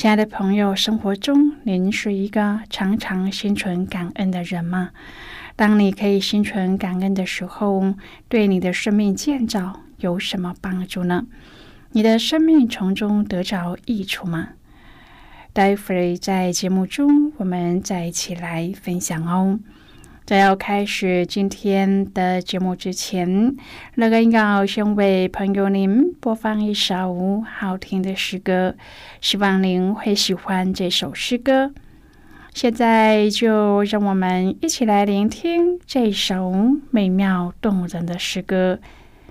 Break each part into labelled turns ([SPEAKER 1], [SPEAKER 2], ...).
[SPEAKER 1] 亲爱的朋友，生活中您是一个常常心存感恩的人吗？当你可以心存感恩的时候，对你的生命建造有什么帮助呢？你的生命从中得着益处吗？待会儿在节目中，我们再一起来分享哦。在要开始今天的节目之前，乐恩要先为朋友您播放一首好听的诗歌，希望您会喜欢这首诗歌。现在就让我们一起来聆听这首美妙动人的诗歌《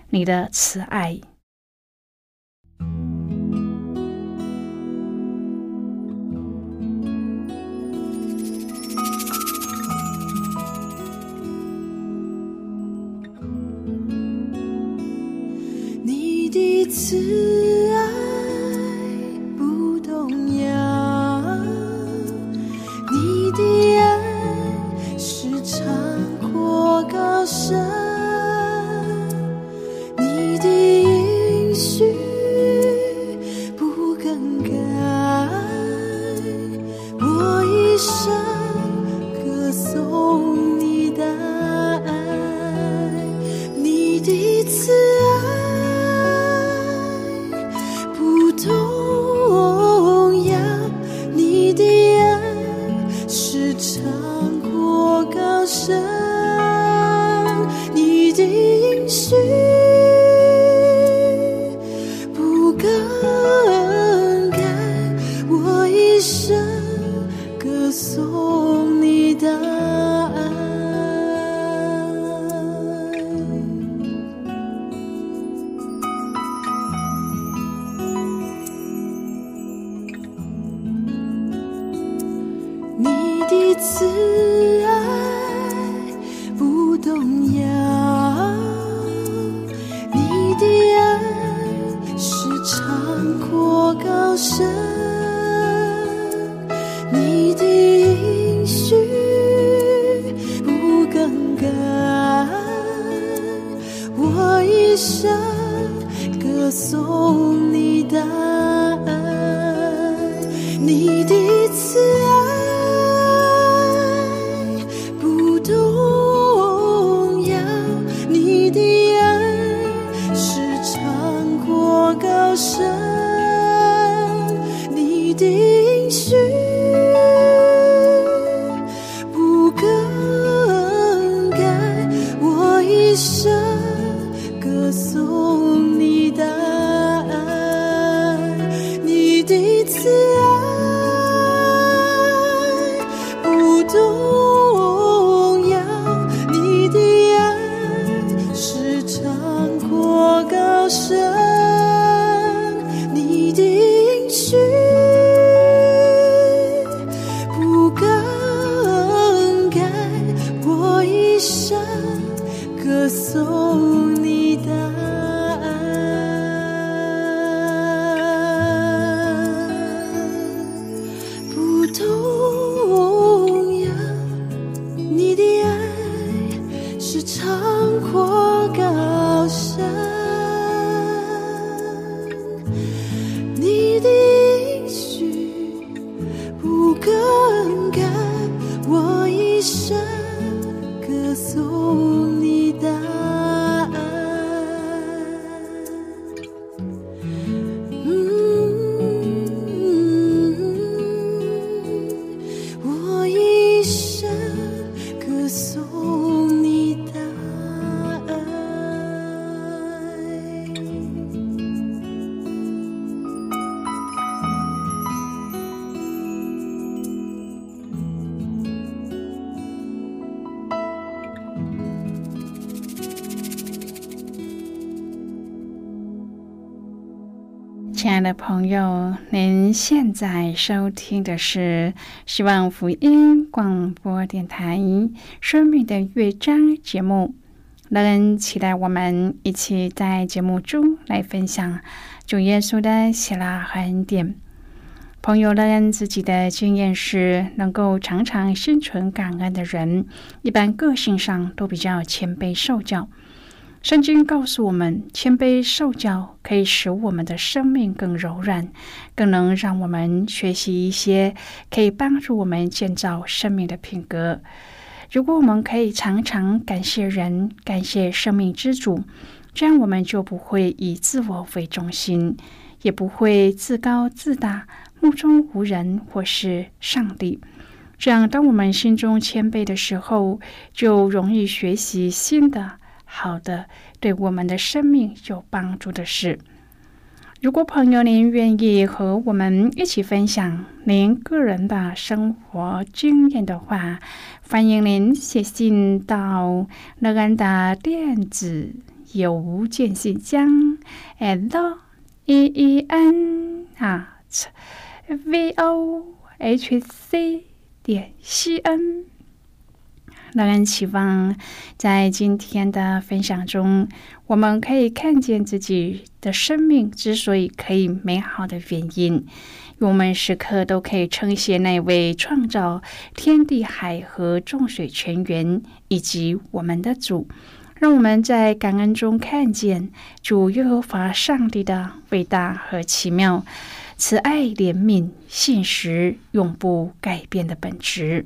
[SPEAKER 1] 你的慈爱》。
[SPEAKER 2] 思长阔高深你的音讯不更改我一生歌颂你的
[SPEAKER 1] 朋友，您现在收听的是希望福音广播电台《生命的乐章》节目。乐恩期待我们一起在节目中来分享主耶稣的喜乐和恩典。朋友乐恩自己的经验是，能够常常心存感恩的人，一般个性上都比较谦卑受教。圣经告诉我们，谦卑受教可以使我们的生命更柔软，更能让我们学习一些可以帮助我们建造生命的品格。如果我们可以常常感谢人，感谢生命之主，这样我们就不会以自我为中心，也不会自高自大，目中无人或是上帝。这样，当我们心中谦卑的时候，就容易学习新的。好的，对我们的生命有帮助的事。如果朋友您愿意和我们一起分享您个人的生活经验的话，欢迎您写信到乐安的电子邮件信箱，l e e n 啊 v o h c 点 c n。让人期望，在今天的分享中，我们可以看见自己的生命之所以可以美好的原因。我们时刻都可以称谢那位创造天地海和众水泉源以及我们的主。让我们在感恩中看见主耶和华上帝的伟大和奇妙，慈爱怜悯、信实永不改变的本质。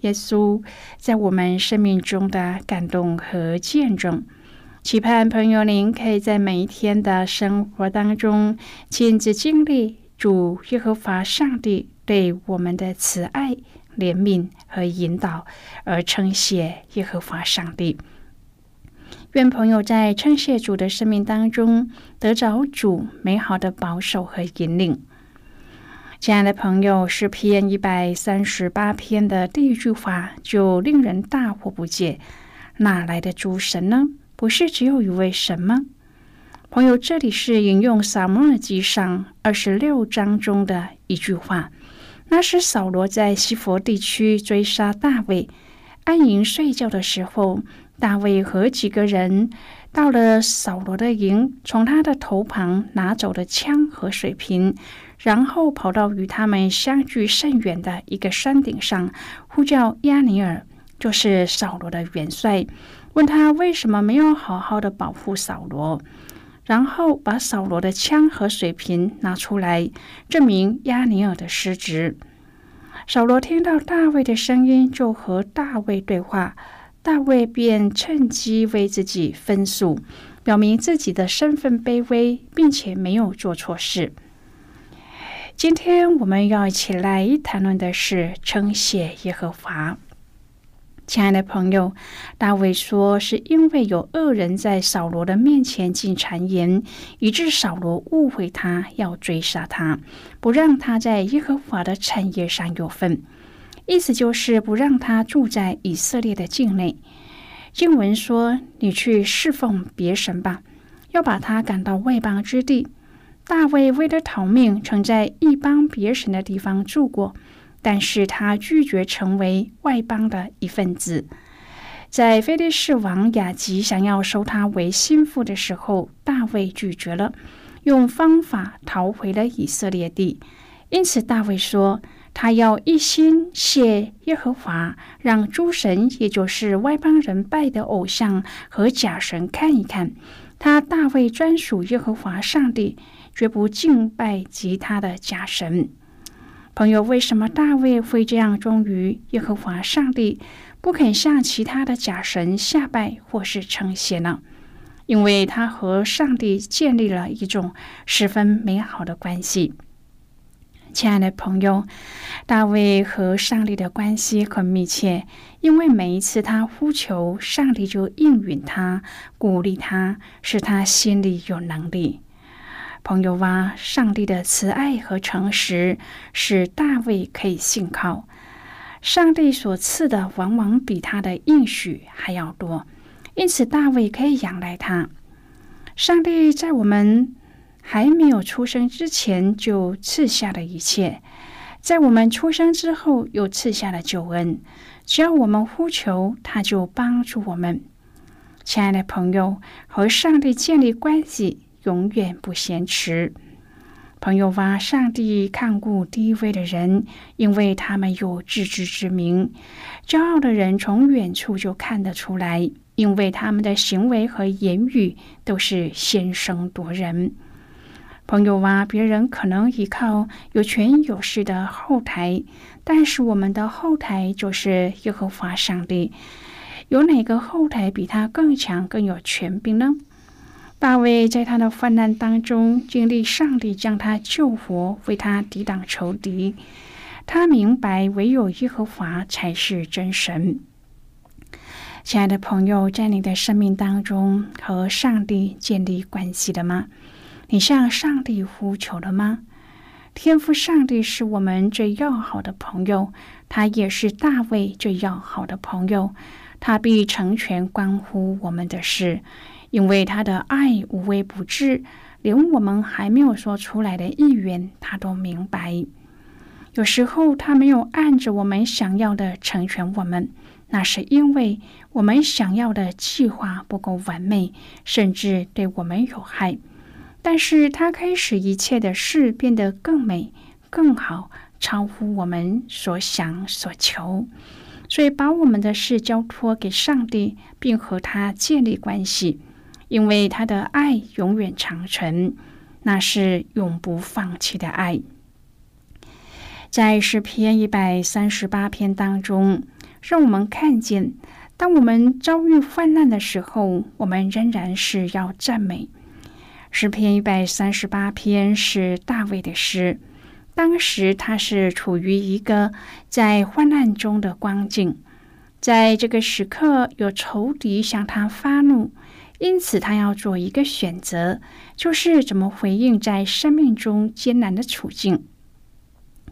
[SPEAKER 1] 耶稣在我们生命中的感动和见证，期盼朋友您可以在每一天的生活当中亲自经历主耶和华上帝对我们的慈爱、怜悯和引导，而称谢耶和华上帝。愿朋友在称谢主的生命当中得着主美好的保守和引领。亲爱的朋友，诗篇一百三十八篇的第一句话就令人大惑不解：哪来的诸神呢？不是只有一位神吗？朋友，这里是引用撒母耳记上二十六章中的一句话。那是扫罗在西佛地区追杀大卫，安营睡觉的时候，大卫和几个人到了扫罗的营，从他的头旁拿走了枪和水瓶。然后跑到与他们相距甚远的一个山顶上，呼叫亚尼尔，就是扫罗的元帅，问他为什么没有好好的保护扫罗。然后把扫罗的枪和水瓶拿出来，证明亚尼尔的失职。扫罗听到大卫的声音，就和大卫对话，大卫便趁机为自己分诉，表明自己的身份卑微，并且没有做错事。今天我们要一起来谈论的是称谢耶和华。亲爱的朋友，大卫说，是因为有恶人在扫罗的面前进谗言，以致扫罗误会他，要追杀他，不让他在耶和华的产业上有份。意思就是不让他住在以色列的境内。经文说：“你去侍奉别神吧，要把他赶到外邦之地。”大卫为了逃命，曾在一邦别神的地方住过，但是他拒绝成为外邦的一份子。在菲利士王雅吉想要收他为心腹的时候，大卫拒绝了，用方法逃回了以色列地。因此，大卫说。他要一心谢耶和华，让诸神，也就是外邦人拜的偶像和假神看一看，他大卫专属耶和华上帝，绝不敬拜其他的假神。朋友，为什么大卫会这样忠于耶和华上帝，不肯向其他的假神下拜或是称谢呢？因为他和上帝建立了一种十分美好的关系。亲爱的朋友，大卫和上帝的关系很密切，因为每一次他呼求，上帝就应允他，鼓励他，使他心里有能力。朋友啊，上帝的慈爱和诚实使大卫可以信靠。上帝所赐的往往比他的应许还要多，因此大卫可以仰赖他。上帝在我们。还没有出生之前就赐下了一切，在我们出生之后又赐下了救恩。只要我们呼求，他就帮助我们。亲爱的朋友，和上帝建立关系永远不嫌迟。朋友哇，上帝看顾低微的人，因为他们有自知之明。骄傲的人从远处就看得出来，因为他们的行为和言语都是先声夺人。朋友啊，别人可能依靠有权有势的后台，但是我们的后台就是耶和华上帝。有哪个后台比他更强、更有权柄呢？大卫在他的患难当中经历上帝将他救活，为他抵挡仇敌。他明白唯有耶和华才是真神。亲爱的朋友，在你的生命当中和上帝建立关系了吗？你向上帝呼求了吗？天父上帝是我们最要好的朋友，他也是大卫最要好的朋友。他必成全关乎我们的事，因为他的爱无微不至，连我们还没有说出来的意愿，他都明白。有时候他没有按着我们想要的成全我们，那是因为我们想要的计划不够完美，甚至对我们有害。但是他可以使一切的事变得更美、更好，超乎我们所想所求。所以，把我们的事交托给上帝，并和他建立关系，因为他的爱永远长存，那是永不放弃的爱。在诗篇一百三十八篇当中，让我们看见，当我们遭遇患难的时候，我们仍然是要赞美。诗篇一百三十八篇是大卫的诗，当时他是处于一个在患难中的光景，在这个时刻有仇敌向他发怒，因此他要做一个选择，就是怎么回应在生命中艰难的处境。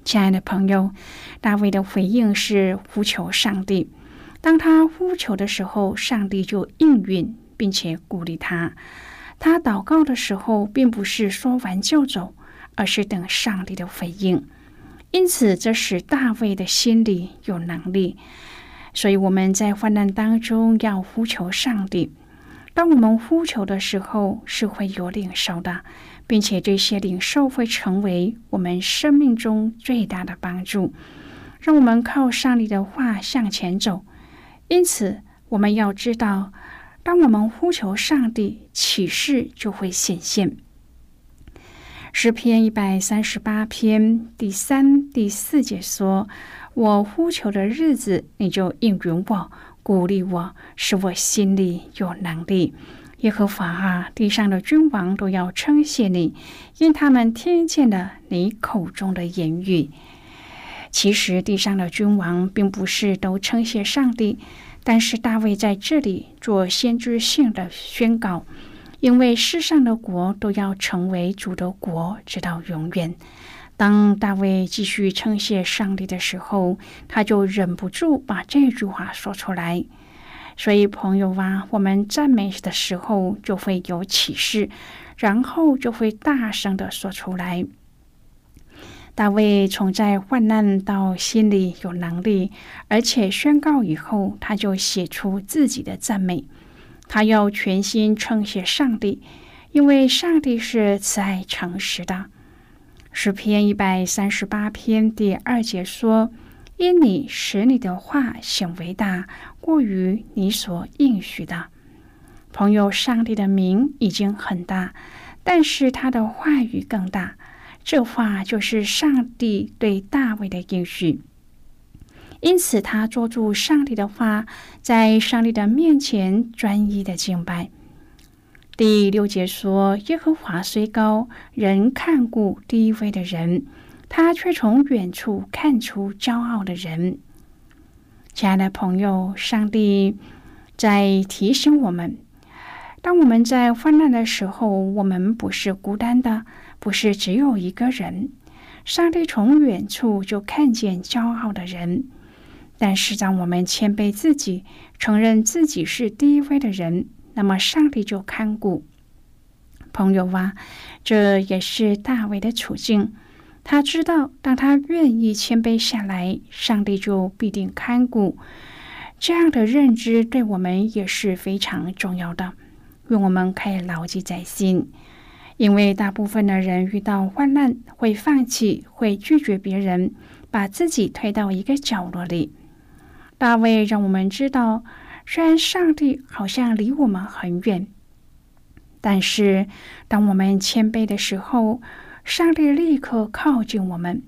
[SPEAKER 1] 亲爱的朋友，大卫的回应是呼求上帝，当他呼求的时候，上帝就应允，并且鼓励他。他祷告的时候，并不是说完就走，而是等上帝的回应。因此，这使大卫的心里有能力。所以，我们在患难当中要呼求上帝。当我们呼求的时候，是会有领受的，并且这些领受会成为我们生命中最大的帮助。让我们靠上帝的话向前走。因此，我们要知道。当我们呼求上帝，启示就会显现。诗篇一百三十八篇第三、第四节说：“我呼求的日子，你就应允我，鼓励我，使我心里有能力。”耶和华啊，地上的君王都要称谢你，因他们听见了你口中的言语。其实，地上的君王并不是都称谢上帝。但是大卫在这里做先知性的宣告，因为世上的国都要成为主的国，直到永远。当大卫继续称谢上帝的时候，他就忍不住把这句话说出来。所以，朋友啊，我们赞美的时候就会有启示，然后就会大声的说出来。大卫从在患难到心里有能力，而且宣告以后，他就写出自己的赞美。他要全心称谢上帝，因为上帝是慈爱诚实的。诗篇一百三十八篇第二节说：“因你使你的话显为大，过于你所应许的。”朋友，上帝的名已经很大，但是他的话语更大。这话就是上帝对大卫的应许。因此，他捉住上帝的话，在上帝的面前专一的敬拜。第六节说：“耶和华虽高，人看顾低微的人，他却从远处看出骄傲的人。”亲爱的朋友，上帝在提醒我们：当我们在患难的时候，我们不是孤单的，不是只有一个人。上帝从远处就看见骄傲的人。但是，当我们谦卑自己，承认自己是低微的人，那么上帝就看顾。朋友啊，这也是大卫的处境。他知道，当他愿意谦卑下来，上帝就必定看顾。这样的认知对我们也是非常重要的，愿我们可以牢记在心。因为大部分的人遇到患难，会放弃，会拒绝别人，把自己推到一个角落里。大卫让我们知道，虽然上帝好像离我们很远，但是当我们谦卑的时候，上帝立刻靠近我们。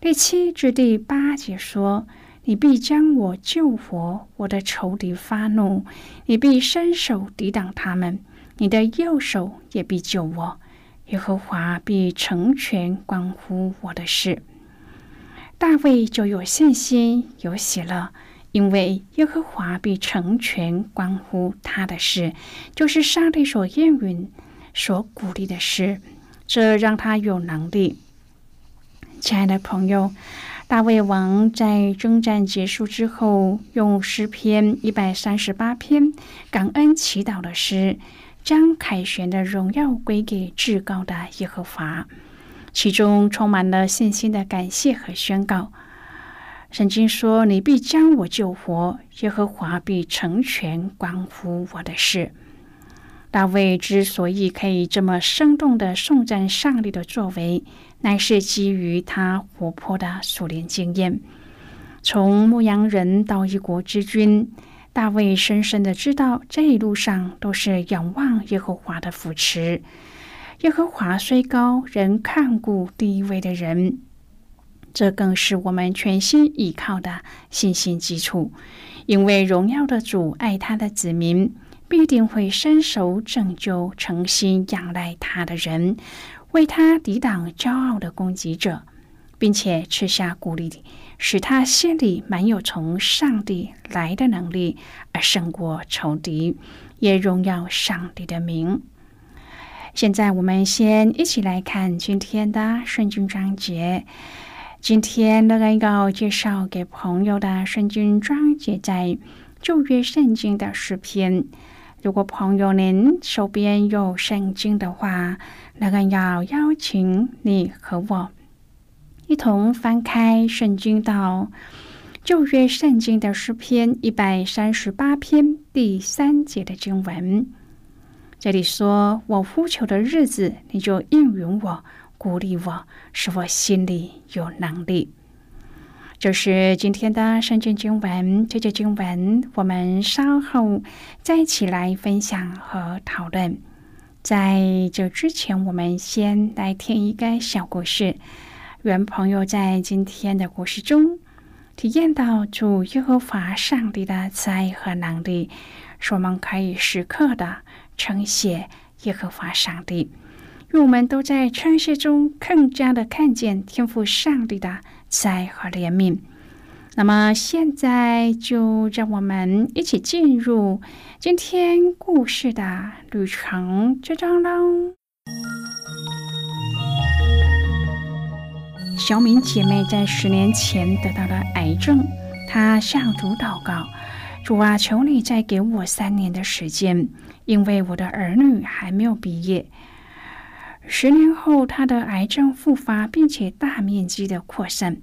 [SPEAKER 1] 第七至第八节说：“你必将我救活，我的仇敌发怒，你必伸手抵挡他们，你的右手也必救我。耶和华必成全关乎我的事。”大卫就有信心，有喜乐。因为耶和华必成全关乎他的事，就是上帝所应允、所鼓励的事，这让他有能力。亲爱的朋友，大卫王在征战结束之后，用诗篇一百三十八篇感恩祈祷的诗，将凯旋的荣耀归给至高的耶和华，其中充满了信心的感谢和宣告。圣经说：“你必将我救活，耶和华必成全关乎我的事。”大卫之所以可以这么生动的颂赞上帝的作为，乃是基于他活泼的属灵经验。从牧羊人到一国之君，大卫深深的知道这一路上都是仰望耶和华的扶持。耶和华虽高，仍看顾低微的人。这更是我们全心依靠的信心基础，因为荣耀的主爱他的子民，必定会伸手拯救诚心仰赖他的人，为他抵挡骄傲的攻击者，并且赐下鼓励，使他心里满有从上帝来的能力，而胜过仇敌，也荣耀上帝的名。现在，我们先一起来看今天的圣经章节。今天乐恩要介绍给朋友的圣经章节在旧约圣经的诗篇。如果朋友您手边有圣经的话，乐恩要邀请你和我一同翻开圣经到旧约圣经的诗篇一百三十八篇第三节的经文。这里说：“我呼求的日子，你就应允我。”鼓励我，使我心里有能力。就是今天的圣经经文。这节经文，我们稍后再一起来分享和讨论。在这之前，我们先来听一个小故事。愿朋友在今天的故事中体验到主耶和华上帝的慈爱和能力，使我们可以时刻的称谢耶和华上帝。愿我们都在称谢中更加的看见天赋上帝的慈爱和怜悯。那么，现在就让我们一起进入今天故事的旅程之中喽。小敏姐妹在十年前得到了癌症，她向主祷告：“主啊，求你再给我三年的时间，因为我的儿女还没有毕业。”十年后，他的癌症复发，并且大面积的扩散。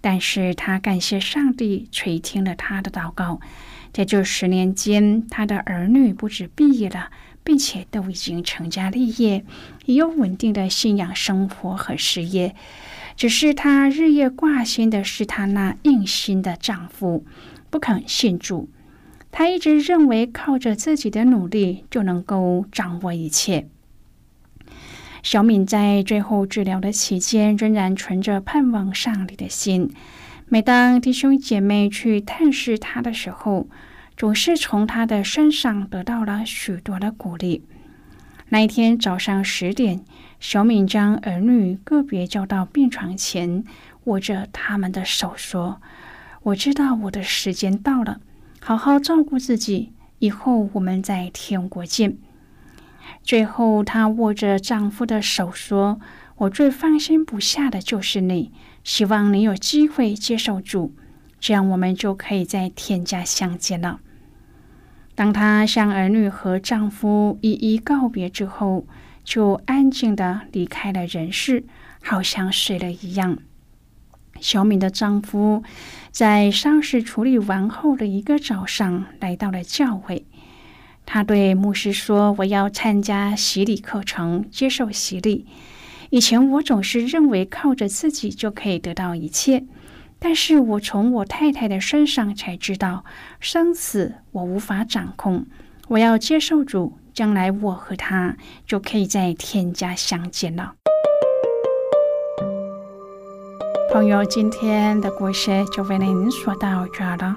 [SPEAKER 1] 但是他感谢上帝垂听了他的祷告。在这十年间，他的儿女不止毕业了，并且都已经成家立业，也有稳定的信仰生活和事业。只是他日夜挂心的是她那硬心的丈夫，不肯信主。她一直认为靠着自己的努力就能够掌握一切。小敏在最后治疗的期间，仍然存着盼望上帝的心。每当弟兄姐妹去探视她的时候，总是从她的身上得到了许多的鼓励。那一天早上十点，小敏将儿女个别叫到病床前，握着他们的手说：“我知道我的时间到了，好好照顾自己，以后我们在天国见。”最后，她握着丈夫的手说：“我最放心不下的就是你，希望你有机会接受主，这样我们就可以在天家相见了。”当她向儿女和丈夫一一告别之后，就安静的离开了人世，好像睡了一样。小敏的丈夫在丧事处理完后的一个早上，来到了教会。他对牧师说：“我要参加洗礼课程，接受洗礼。以前我总是认为靠着自己就可以得到一切。”但是我从我太太的身上才知道，生死我无法掌控。我要接受主，将来我和他就可以在天家相见了。朋友，今天的故事就为您说到这了。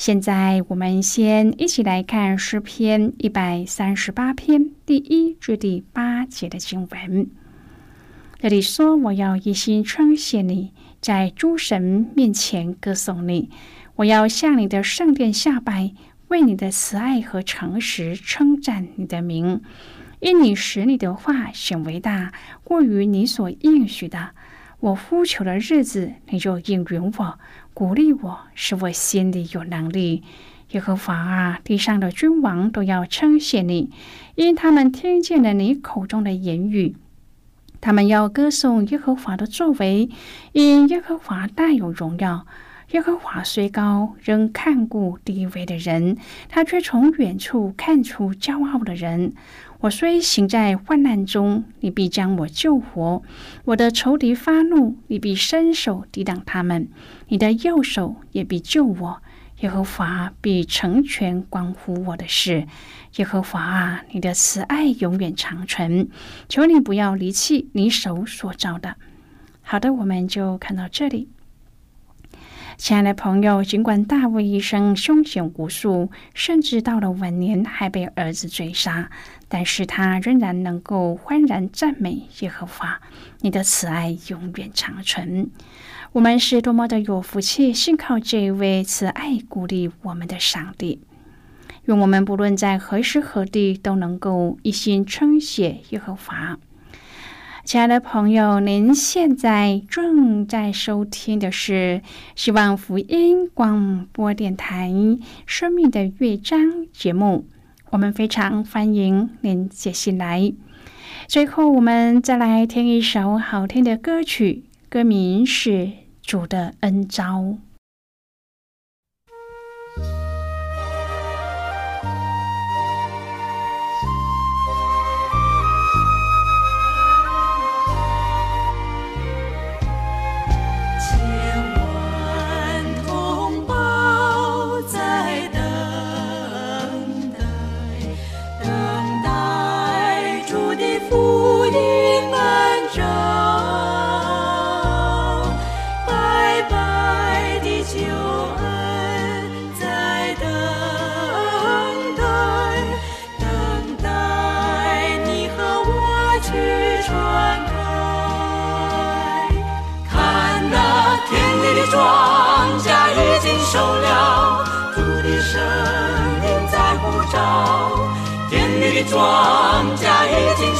[SPEAKER 1] 现在，我们先一起来看诗篇一百三十八篇第一至第八节的经文。这里说：“我要一心称谢你。”在诸神面前歌颂你，我要向你的圣殿下拜，为你的慈爱和诚实称赞你的名，因你使你的话显为大，过于你所应许的。我呼求的日子，你就应允我，鼓励我，使我心里有能力。耶和华啊，地上的君王都要称谢你，因他们听见了你口中的言语。他们要歌颂耶和华的作为，因耶和华大有荣耀。耶和华虽高，仍看顾低微的人；他却从远处看出骄傲的人。我虽行在患难中，你必将我救活；我的仇敌发怒，你必伸手抵挡他们；你的右手也必救我。耶和华必成全关乎我的事。耶和华啊，你的慈爱永远长存，求你不要离弃你手所造的。好的，我们就看到这里。亲爱的朋友，尽管大卫一生凶险无数，甚至到了晚年还被儿子追杀，但是他仍然能够欢然赞美耶和华。你的慈爱永远长存。我们是多么的有福气，信靠这位慈爱鼓励我们的上帝。愿我们不论在何时何地，都能够一心称谢耶和华。亲爱的朋友，您现在正在收听的是希望福音广播电台《生命的乐章》节目。我们非常欢迎您写信来。最后，我们再来听一首好听的歌曲。歌名是《主的恩招》。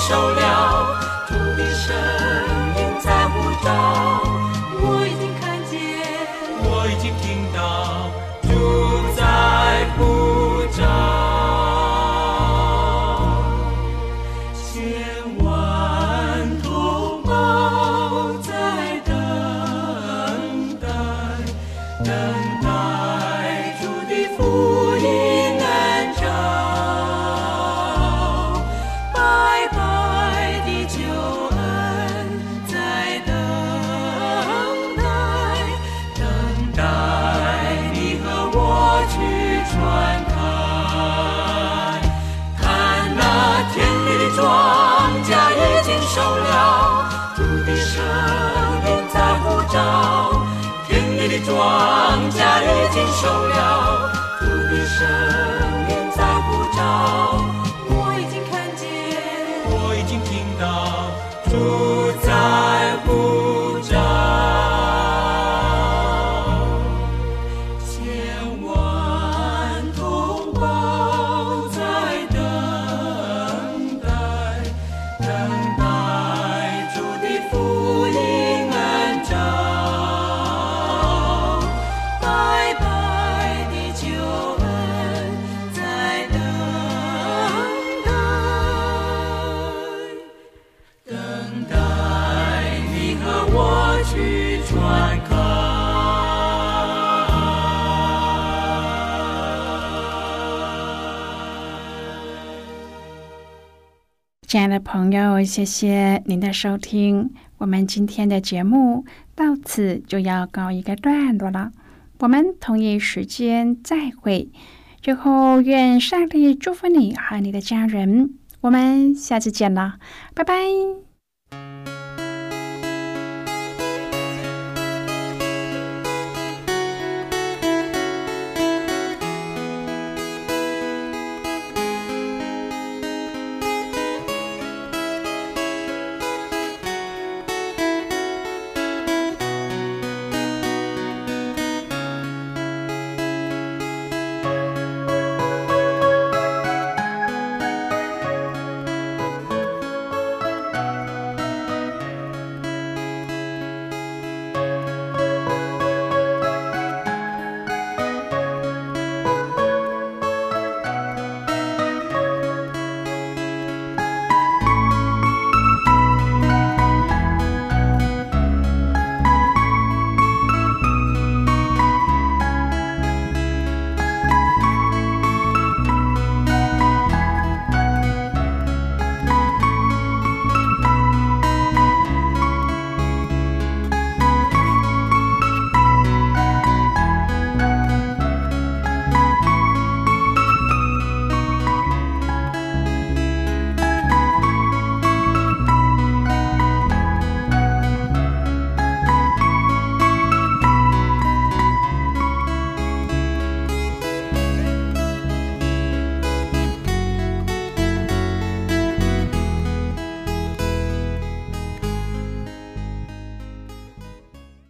[SPEAKER 2] 受了受不了。
[SPEAKER 1] 朋友谢谢您的收听我们今天的节目到此就要告一个段落了我们同一时间再会。最后愿上帝祝福你和你的家人我们下次见了拜拜。